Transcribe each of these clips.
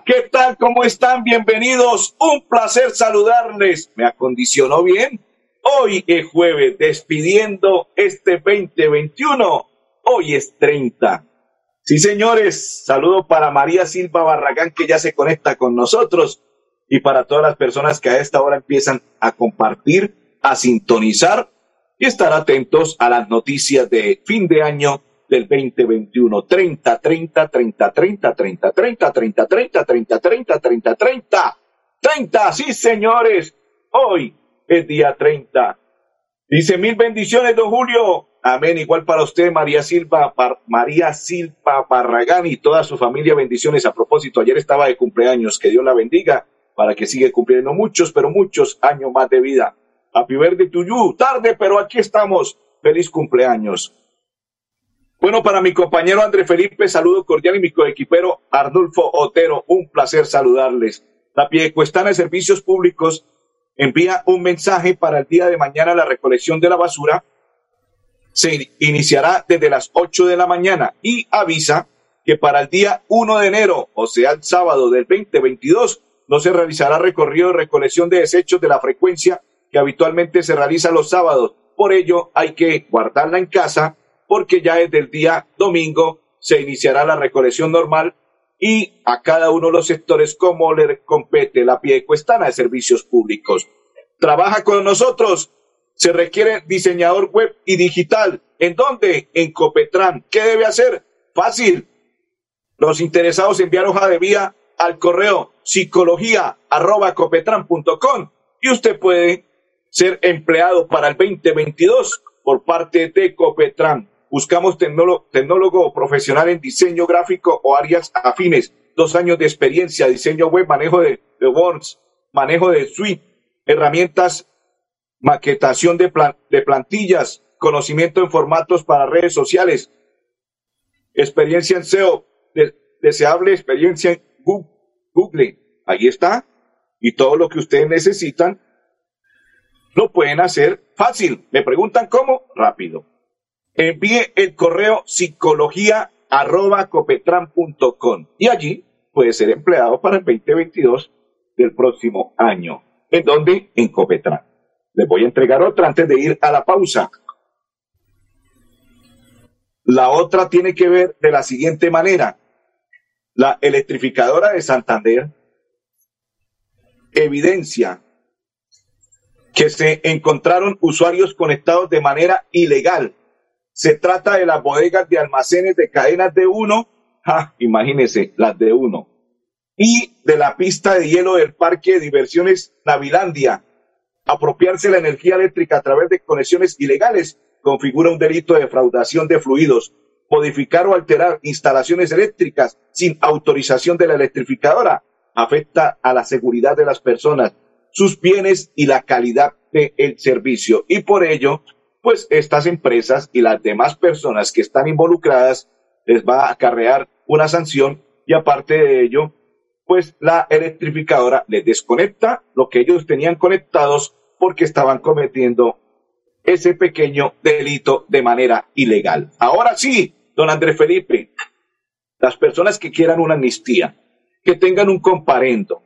¿Qué tal? ¿Cómo están? Bienvenidos. Un placer saludarles. ¿Me acondicionó bien? Hoy es jueves, despidiendo este 2021. Hoy es 30. Sí, señores, saludo para María Silva Barragán, que ya se conecta con nosotros, y para todas las personas que a esta hora empiezan a compartir, a sintonizar y estar atentos a las noticias de fin de año del 2021. 30, 30, 30, 30, 30, 30, 30, 30, 30, 30, 30, 30, 30. Sí, señores, hoy es día 30. Dice mil bendiciones, don Julio. Amén. Igual para usted, María Silva, María Silva Barragán y toda su familia. Bendiciones. A propósito, ayer estaba de cumpleaños. Que Dios la bendiga para que siga cumpliendo muchos, pero muchos años más de vida. Happy birthday to you. Tarde, pero aquí estamos. Feliz cumpleaños. Bueno, para mi compañero André Felipe, saludo cordial y mi coequipero Arnulfo Otero. Un placer saludarles. La Piedecuestana de Servicios Públicos envía un mensaje para el día de mañana la recolección de la basura. Se iniciará desde las 8 de la mañana y avisa que para el día 1 de enero, o sea, el sábado del 2022, no se realizará recorrido de recolección de desechos de la frecuencia que habitualmente se realiza los sábados. Por ello, hay que guardarla en casa porque ya desde el día domingo se iniciará la recolección normal y a cada uno de los sectores como le compete la pie cuestana de servicios públicos. Trabaja con nosotros. Se requiere diseñador web y digital. ¿En dónde? En Copetran. ¿Qué debe hacer? Fácil. Los interesados enviar hoja de vía al correo psicología arroba copetran.com y usted puede ser empleado para el 2022 por parte de Copetran. Buscamos tecnólogo, profesional en diseño gráfico o áreas afines, dos años de experiencia, diseño web, manejo de, Words, manejo de suite, herramientas, maquetación de, de plantillas, conocimiento en formatos para redes sociales, experiencia en SEO, deseable experiencia en Google. Ahí está. Y todo lo que ustedes necesitan lo pueden hacer fácil. Me preguntan cómo, rápido envíe el correo psicología arroba y allí puede ser empleado para el 2022 del próximo año. ¿En dónde? En Copetran. Les voy a entregar otra antes de ir a la pausa. La otra tiene que ver de la siguiente manera. La electrificadora de Santander evidencia que se encontraron usuarios conectados de manera ilegal se trata de las bodegas de almacenes de cadenas de uno, ja, imagínense, las de uno, y de la pista de hielo del Parque de Diversiones Navilandia. Apropiarse la energía eléctrica a través de conexiones ilegales configura un delito de defraudación de fluidos. Modificar o alterar instalaciones eléctricas sin autorización de la electrificadora afecta a la seguridad de las personas, sus bienes y la calidad del servicio. Y por ello, pues estas empresas y las demás personas que están involucradas les va a acarrear una sanción y aparte de ello, pues la electrificadora les desconecta lo que ellos tenían conectados porque estaban cometiendo ese pequeño delito de manera ilegal. Ahora sí, don Andrés Felipe, las personas que quieran una amnistía, que tengan un comparendo,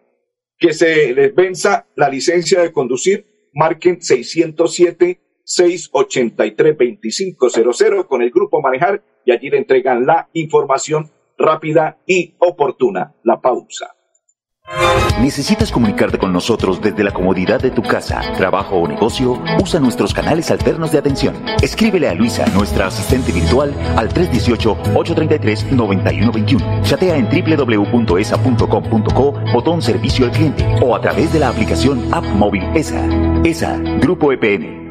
que se les venza la licencia de conducir, marquen 607 683-2500 con el grupo Manejar y allí le entregan la información rápida y oportuna. La pausa. ¿Necesitas comunicarte con nosotros desde la comodidad de tu casa, trabajo o negocio? Usa nuestros canales alternos de atención. Escríbele a Luisa, nuestra asistente virtual, al 318-833-9121. Chatea en www.esa.com.co, botón servicio al cliente o a través de la aplicación App Móvil ESA. ESA, Grupo EPN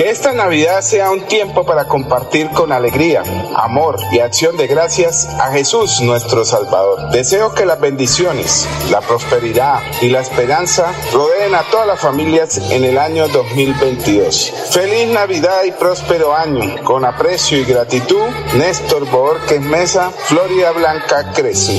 Que esta Navidad sea un tiempo para compartir con alegría, amor y acción de gracias a Jesús nuestro Salvador. Deseo que las bendiciones, la prosperidad y la esperanza rodeen a todas las familias en el año 2022. Feliz Navidad y próspero año. Con aprecio y gratitud, Néstor Borges Mesa, Florida Blanca crece.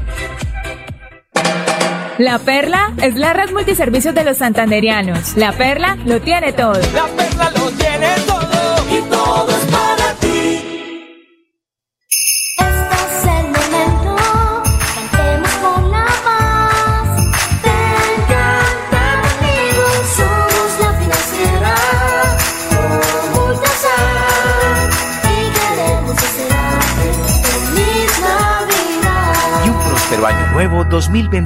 La Perla es la red multiservicios de los santanderianos. La Perla lo tiene todo. La Perla lo tiene todo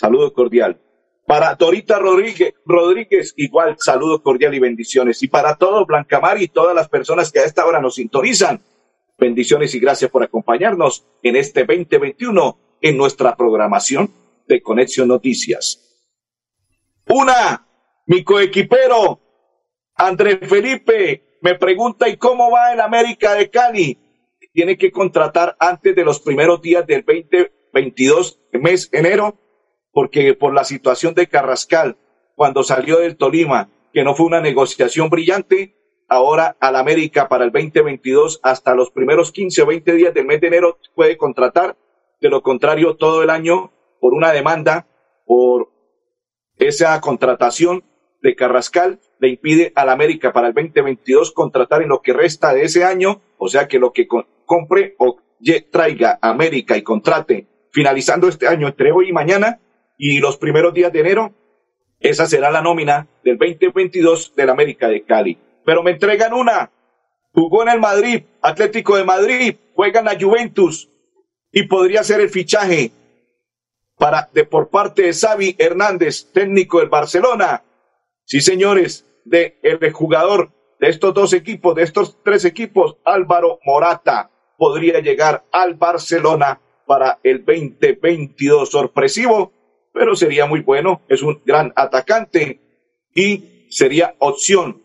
Saludo cordial. Para Dorita Rodríguez, Rodríguez, igual saludo cordial y bendiciones. Y para todos, Blancamar y todas las personas que a esta hora nos sintonizan, bendiciones y gracias por acompañarnos en este 2021 en nuestra programación de Conexión Noticias. Una, mi coequipero, Andrés Felipe, me pregunta, ¿y cómo va el América de Cali? Tiene que contratar antes de los primeros días del 2022, mes enero, porque por la situación de Carrascal, cuando salió del Tolima, que no fue una negociación brillante, ahora al América para el 2022 hasta los primeros 15 o 20 días del mes de enero puede contratar, de lo contrario todo el año por una demanda por esa contratación de Carrascal le impide al América para el 2022 contratar en lo que resta de ese año, o sea que lo que compre o traiga América y contrate. Finalizando este año entre hoy y mañana y los primeros días de enero, esa será la nómina del 2022 del América de Cali. Pero me entregan una. Jugó en el Madrid, Atlético de Madrid, juega en la Juventus y podría ser el fichaje para, de, por parte de Xavi Hernández, técnico del Barcelona. Sí, señores, de el jugador de estos dos equipos, de estos tres equipos, Álvaro Morata, podría llegar al Barcelona para el 2022 sorpresivo pero sería muy bueno, es un gran atacante y sería opción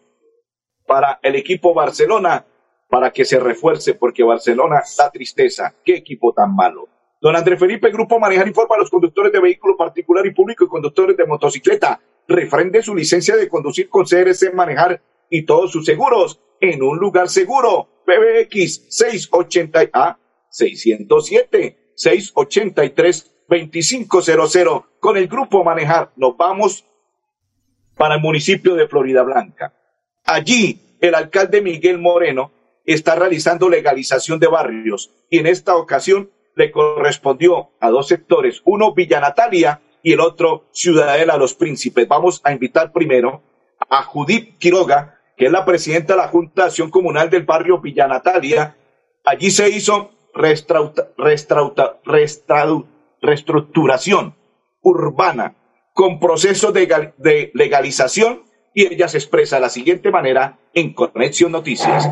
para el equipo Barcelona para que se refuerce, porque Barcelona da tristeza. Qué equipo tan malo. Don Andrés Felipe, Grupo Manejar informa a los conductores de vehículo particular y público y conductores de motocicleta. Refrende su licencia de conducir con CRC Manejar y todos sus seguros en un lugar seguro. PBX 680 a 607 683-2500 con el grupo Manejar. Nos vamos para el municipio de Florida Blanca. Allí, el alcalde Miguel Moreno está realizando legalización de barrios y en esta ocasión le correspondió a dos sectores, uno Villa Natalia y el otro Ciudadela Los Príncipes. Vamos a invitar primero a Judith Quiroga, que es la presidenta de la Junta Acción Comunal del barrio Villa Natalia. Allí se hizo reestructuración urbana con procesos de, gal- de legalización y ella se expresa de la siguiente manera en Conexión Noticias.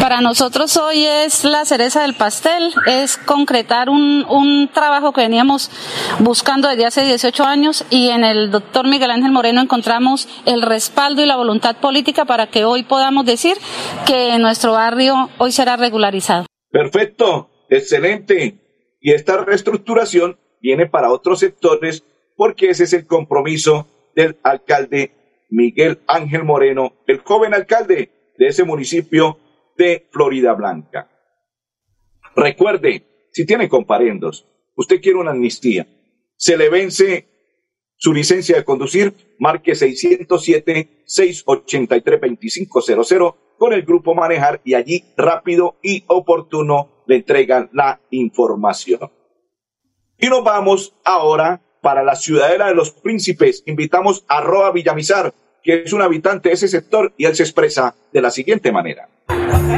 Para nosotros hoy es la cereza del pastel, es concretar un, un trabajo que veníamos buscando desde hace 18 años y en el doctor Miguel Ángel Moreno encontramos el respaldo y la voluntad política para que hoy podamos decir que nuestro barrio hoy será regularizado. Perfecto, excelente. Y esta reestructuración viene para otros sectores porque ese es el compromiso del alcalde Miguel Ángel Moreno, el joven alcalde de ese municipio de Florida Blanca. Recuerde, si tiene comparendos, usted quiere una amnistía, se le vence su licencia de conducir, marque 607-683-2500 con el grupo Manejar y allí rápido y oportuno le entregan la información. Y nos vamos ahora para la ciudadela de los príncipes. Invitamos a Roa Villamizar, que es un habitante de ese sector y él se expresa de la siguiente manera.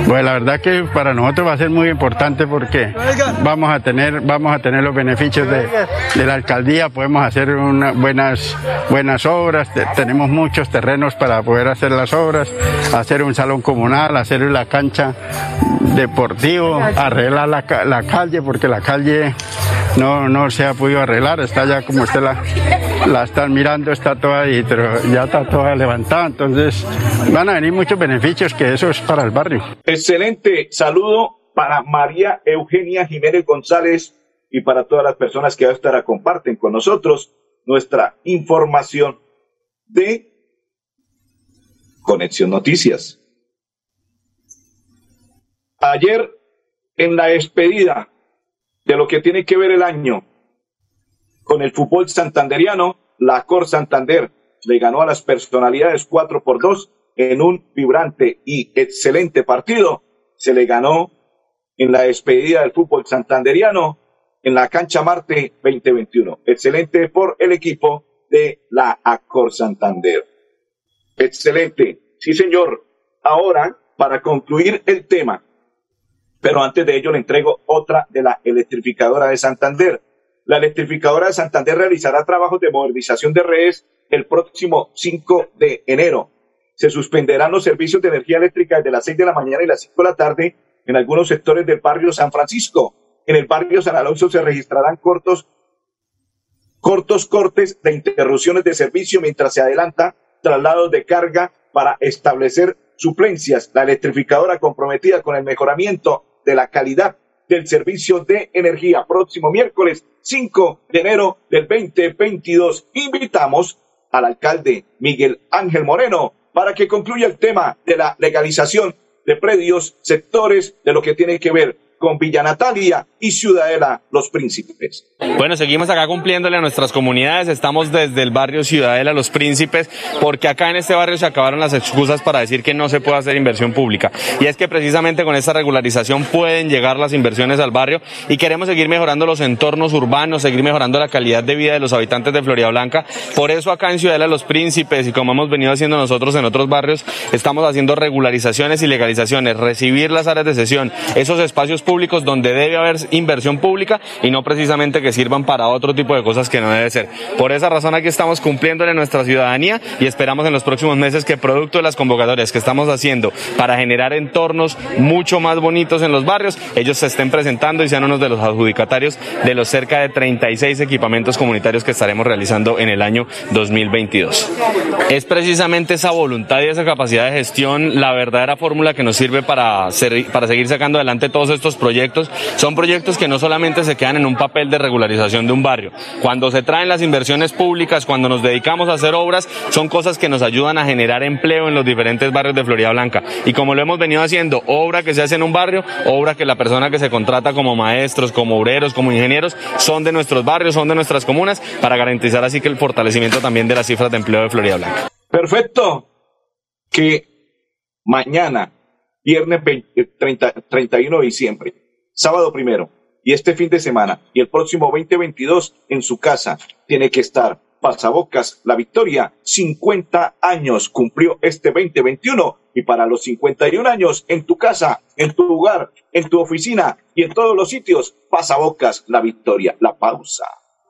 Pues la verdad que para nosotros va a ser muy importante porque vamos a tener, vamos a tener los beneficios de, de la alcaldía, podemos hacer unas buenas, buenas obras, te- tenemos muchos terrenos para poder hacer las obras, hacer un salón comunal, hacer la cancha deportivo, arreglar la, la calle, porque la calle no, no se ha podido arreglar, está ya como usted la, la están mirando, está toda ahí, pero ya está toda levantada, entonces van a venir muchos beneficios que eso es para el barrio. Excelente saludo para María Eugenia Jiménez González y para todas las personas que a esta hora comparten con nosotros nuestra información de Conexión Noticias. Ayer, en la despedida de lo que tiene que ver el año con el fútbol santanderiano, la Cor Santander le ganó a las personalidades 4 por 2 en un vibrante y excelente partido. Se le ganó en la despedida del fútbol santanderiano en la cancha Marte 2021. Excelente por el equipo de la Acor Santander. Excelente. Sí, señor. Ahora, para concluir el tema, pero antes de ello le entrego otra de la electrificadora de Santander. La electrificadora de Santander realizará trabajos de modernización de redes el próximo 5 de enero. Se suspenderán los servicios de energía eléctrica desde las 6 de la mañana y las 5 de la tarde en algunos sectores del barrio San Francisco. En el barrio San Alonso se registrarán cortos, cortes de interrupciones de servicio mientras se adelanta traslados de carga para establecer suplencias. La electrificadora comprometida con el mejoramiento de la calidad del servicio de energía. Próximo miércoles 5 de enero del 2022. Invitamos al alcalde Miguel Ángel Moreno para que concluya el tema de la legalización de predios, sectores de lo que tiene que ver con Villa Natalia y Ciudadela Los Príncipes. Bueno, seguimos acá cumpliéndole a nuestras comunidades. Estamos desde el barrio Ciudadela Los Príncipes, porque acá en este barrio se acabaron las excusas para decir que no se puede hacer inversión pública. Y es que precisamente con esta regularización pueden llegar las inversiones al barrio y queremos seguir mejorando los entornos urbanos, seguir mejorando la calidad de vida de los habitantes de Florida Blanca. Por eso acá en Ciudadela Los Príncipes y como hemos venido haciendo nosotros en otros barrios, estamos haciendo regularizaciones y legalizaciones, recibir las áreas de sesión, esos espacios públicos donde debe haber inversión pública y no precisamente que sirvan para otro tipo de cosas que no debe ser. Por esa razón aquí estamos cumpliéndole nuestra ciudadanía y esperamos en los próximos meses que producto de las convocatorias que estamos haciendo para generar entornos mucho más bonitos en los barrios, ellos se estén presentando y sean unos de los adjudicatarios de los cerca de 36 equipamientos comunitarios que estaremos realizando en el año 2022. Es precisamente esa voluntad y esa capacidad de gestión la verdadera fórmula que nos sirve para, ser- para seguir sacando adelante todos estos proyectos son proyectos que no solamente se quedan en un papel de regularización de un barrio. Cuando se traen las inversiones públicas, cuando nos dedicamos a hacer obras, son cosas que nos ayudan a generar empleo en los diferentes barrios de Florida Blanca. Y como lo hemos venido haciendo, obra que se hace en un barrio, obra que la persona que se contrata como maestros, como obreros, como ingenieros, son de nuestros barrios, son de nuestras comunas, para garantizar así que el fortalecimiento también de las cifras de empleo de Florida Blanca. Perfecto. Que mañana, viernes 20 30 31 de diciembre, sábado primero, y este fin de semana, y el próximo 2022 en su casa, tiene que estar Pasabocas, la victoria, 50 años cumplió este 2021 y para los 51 años en tu casa, en tu lugar, en tu oficina y en todos los sitios, Pasabocas, la victoria, la pausa.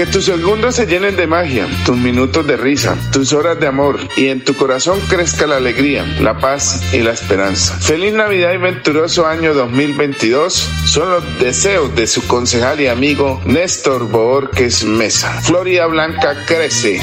Que tus segundos se llenen de magia, tus minutos de risa, tus horas de amor y en tu corazón crezca la alegría, la paz y la esperanza. Feliz Navidad y venturoso año 2022 son los deseos de su concejal y amigo Néstor Borges Mesa. Florida Blanca crece.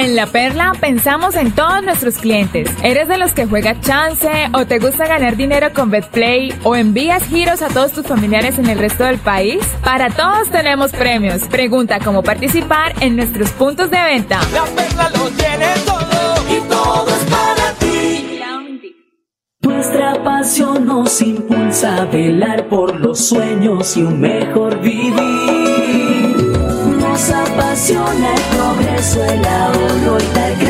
En La Perla pensamos en todos nuestros clientes. ¿Eres de los que juega chance o te gusta ganar dinero con BetPlay o envías giros a todos tus familiares en el resto del país? Para todos tenemos premios. Pregunta cómo participar en nuestros puntos de venta. La perla lo tiene todo y todo es para ti. Nuestra pasión nos impulsa a velar por los sueños y un mejor vivir. Nos apasiona el progreso, el ahorro y dar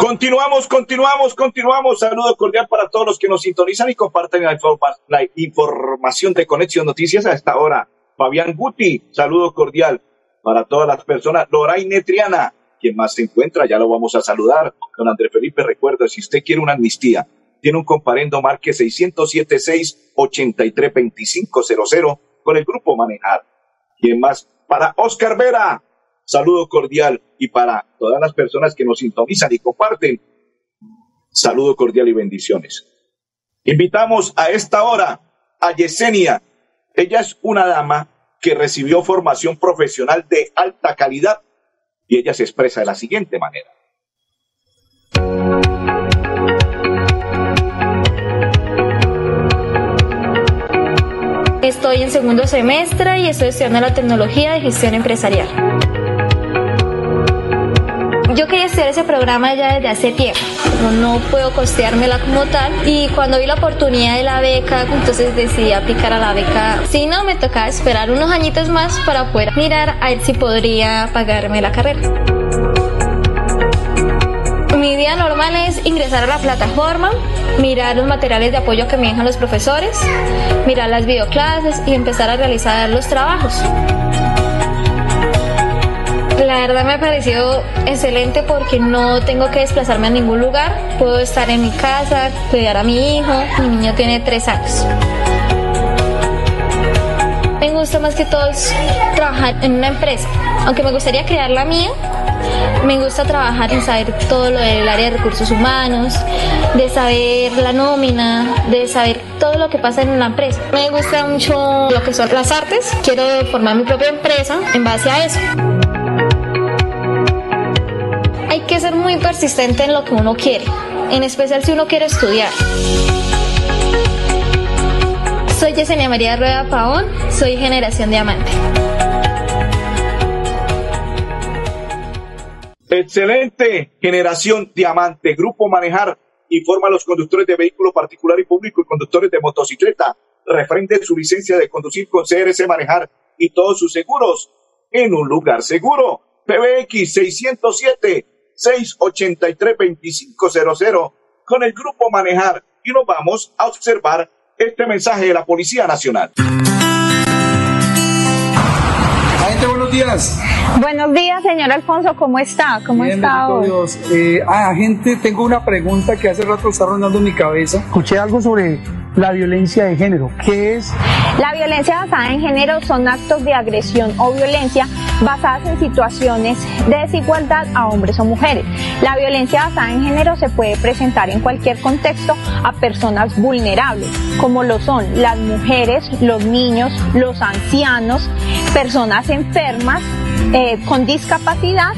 Continuamos, continuamos, continuamos. Saludo cordial para todos los que nos sintonizan y comparten la, informa- la información de Conexión Noticias a esta hora. Fabián Guti, saludo cordial para todas las personas. Loraine Triana, quien más se encuentra, ya lo vamos a saludar. Don Andrés Felipe, recuerda, si usted quiere una amnistía, tiene un comparendo, marque 607-683-2500 con el grupo Manejar. ¿Quién más? Para Oscar Vera, saludo cordial. Y para todas las personas que nos sintonizan y comparten, saludo cordial y bendiciones. Invitamos a esta hora a Yesenia. Ella es una dama que recibió formación profesional de alta calidad y ella se expresa de la siguiente manera. Estoy en segundo semestre y estoy estudiando la tecnología de gestión empresarial. Yo quería estudiar ese programa ya desde hace tiempo, no, no puedo costeármela como tal y cuando vi la oportunidad de la beca, entonces decidí aplicar a la beca. Si no, me tocaba esperar unos añitos más para poder mirar a ver si podría pagarme la carrera. Mi día normal es ingresar a la plataforma, mirar los materiales de apoyo que me dejan los profesores, mirar las videoclases y empezar a realizar los trabajos. La verdad me ha parecido excelente porque no tengo que desplazarme a ningún lugar. Puedo estar en mi casa, cuidar a mi hijo. Mi niño tiene tres años. Me gusta más que todo trabajar en una empresa. Aunque me gustaría crear la mía, me gusta trabajar en saber todo lo del área de recursos humanos, de saber la nómina, de saber todo lo que pasa en una empresa. Me gusta mucho lo que son las artes. Quiero formar mi propia empresa en base a eso. Que ser muy persistente en lo que uno quiere, en especial si uno quiere estudiar. Soy Yesenia María Rueda Paón, soy Generación Diamante. Excelente generación diamante. Grupo Manejar informa a los conductores de vehículo particular y público y conductores de motocicleta. Refrende su licencia de conducir con CRC Manejar y todos sus seguros en un lugar seguro. PBX 607 683 2500 con el Grupo Manejar y nos vamos a observar este mensaje de la Policía Nacional. Agente, buenos días. Buenos días, señor Alfonso, ¿cómo está? ¿Cómo Bien, está hoy? Dios. Eh, ah, agente, tengo una pregunta que hace rato está rondando en mi cabeza. Escuché algo sobre la violencia de género. ¿Qué es? La violencia basada en género son actos de agresión o violencia basadas en situaciones de desigualdad a hombres o mujeres. La violencia basada en género se puede presentar en cualquier contexto a personas vulnerables, como lo son las mujeres, los niños, los ancianos, personas enfermas, eh, con discapacidad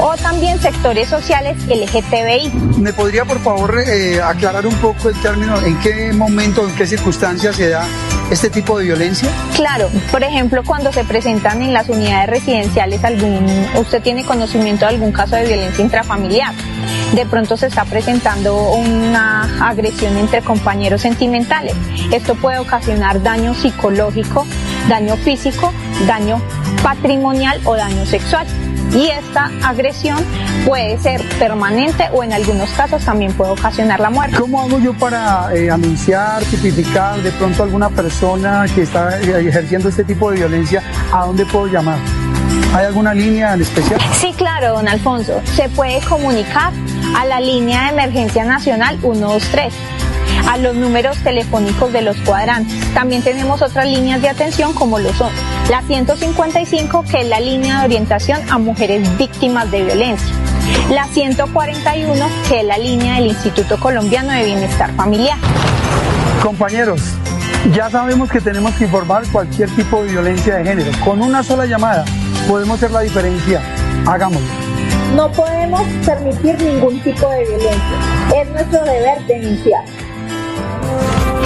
o también sectores sociales LGTBI. ¿Me podría, por favor, eh, aclarar un poco el término? ¿En qué momento, en qué circunstancias se da este tipo de violencia? Claro, por ejemplo, cuando se presentan en las unidades residenciales algún, usted tiene conocimiento de algún caso de violencia intrafamiliar. De pronto se está presentando una agresión entre compañeros sentimentales. Esto puede ocasionar daño psicológico, daño físico, daño patrimonial o daño sexual. Y esta agresión puede ser permanente o en algunos casos también puede ocasionar la muerte. ¿Cómo hago yo para eh, anunciar, tipificar de pronto a alguna persona que está eh, ejerciendo este tipo de violencia? ¿A dónde puedo llamar? ¿Hay alguna línea en especial? Sí, claro, don Alfonso. Se puede comunicar a la línea de emergencia nacional 123 a los números telefónicos de los cuadrantes. También tenemos otras líneas de atención como lo son la 155 que es la línea de orientación a mujeres víctimas de violencia. La 141 que es la línea del Instituto Colombiano de Bienestar Familiar. Compañeros, ya sabemos que tenemos que informar cualquier tipo de violencia de género. Con una sola llamada podemos hacer la diferencia. Hagámoslo. No podemos permitir ningún tipo de violencia. Es nuestro deber denunciar.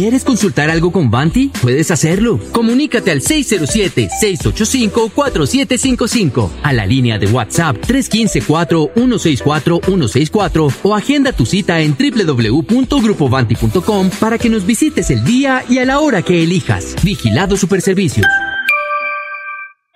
¿Quieres consultar algo con Banti? Puedes hacerlo. Comunícate al 607-685-4755, a la línea de WhatsApp 315-4164-164 o agenda tu cita en www.grupovanti.com para que nos visites el día y a la hora que elijas. Vigilado Superservicios.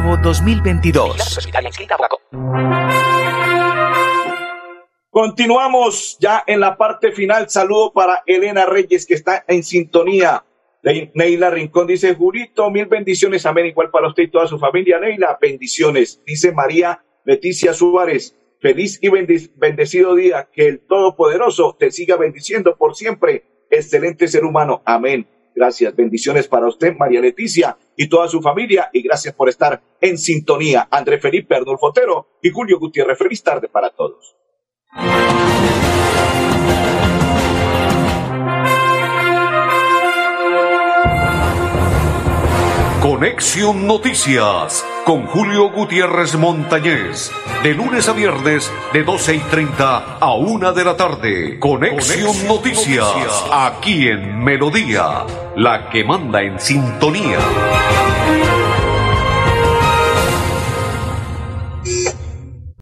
nuevo 2022. Continuamos ya en la parte final. Saludo para Elena Reyes que está en sintonía. Ne- Neila Rincón dice, Jurito, mil bendiciones, amén, igual para usted y toda su familia. Neila, bendiciones. Dice María Leticia Suárez, feliz y bendecido día, que el Todopoderoso te siga bendiciendo por siempre. Excelente ser humano, amén. Gracias, bendiciones para usted, María Leticia, y toda su familia, y gracias por estar en sintonía. André Felipe Arnulfo Otero y Julio Gutiérrez, feliz tarde para todos. Conexión Noticias con Julio Gutiérrez Montañez. De lunes a viernes de 12 y 30 a 1 de la tarde. Conexión, Noticias, aquí en Melodía, la que manda en sintonía.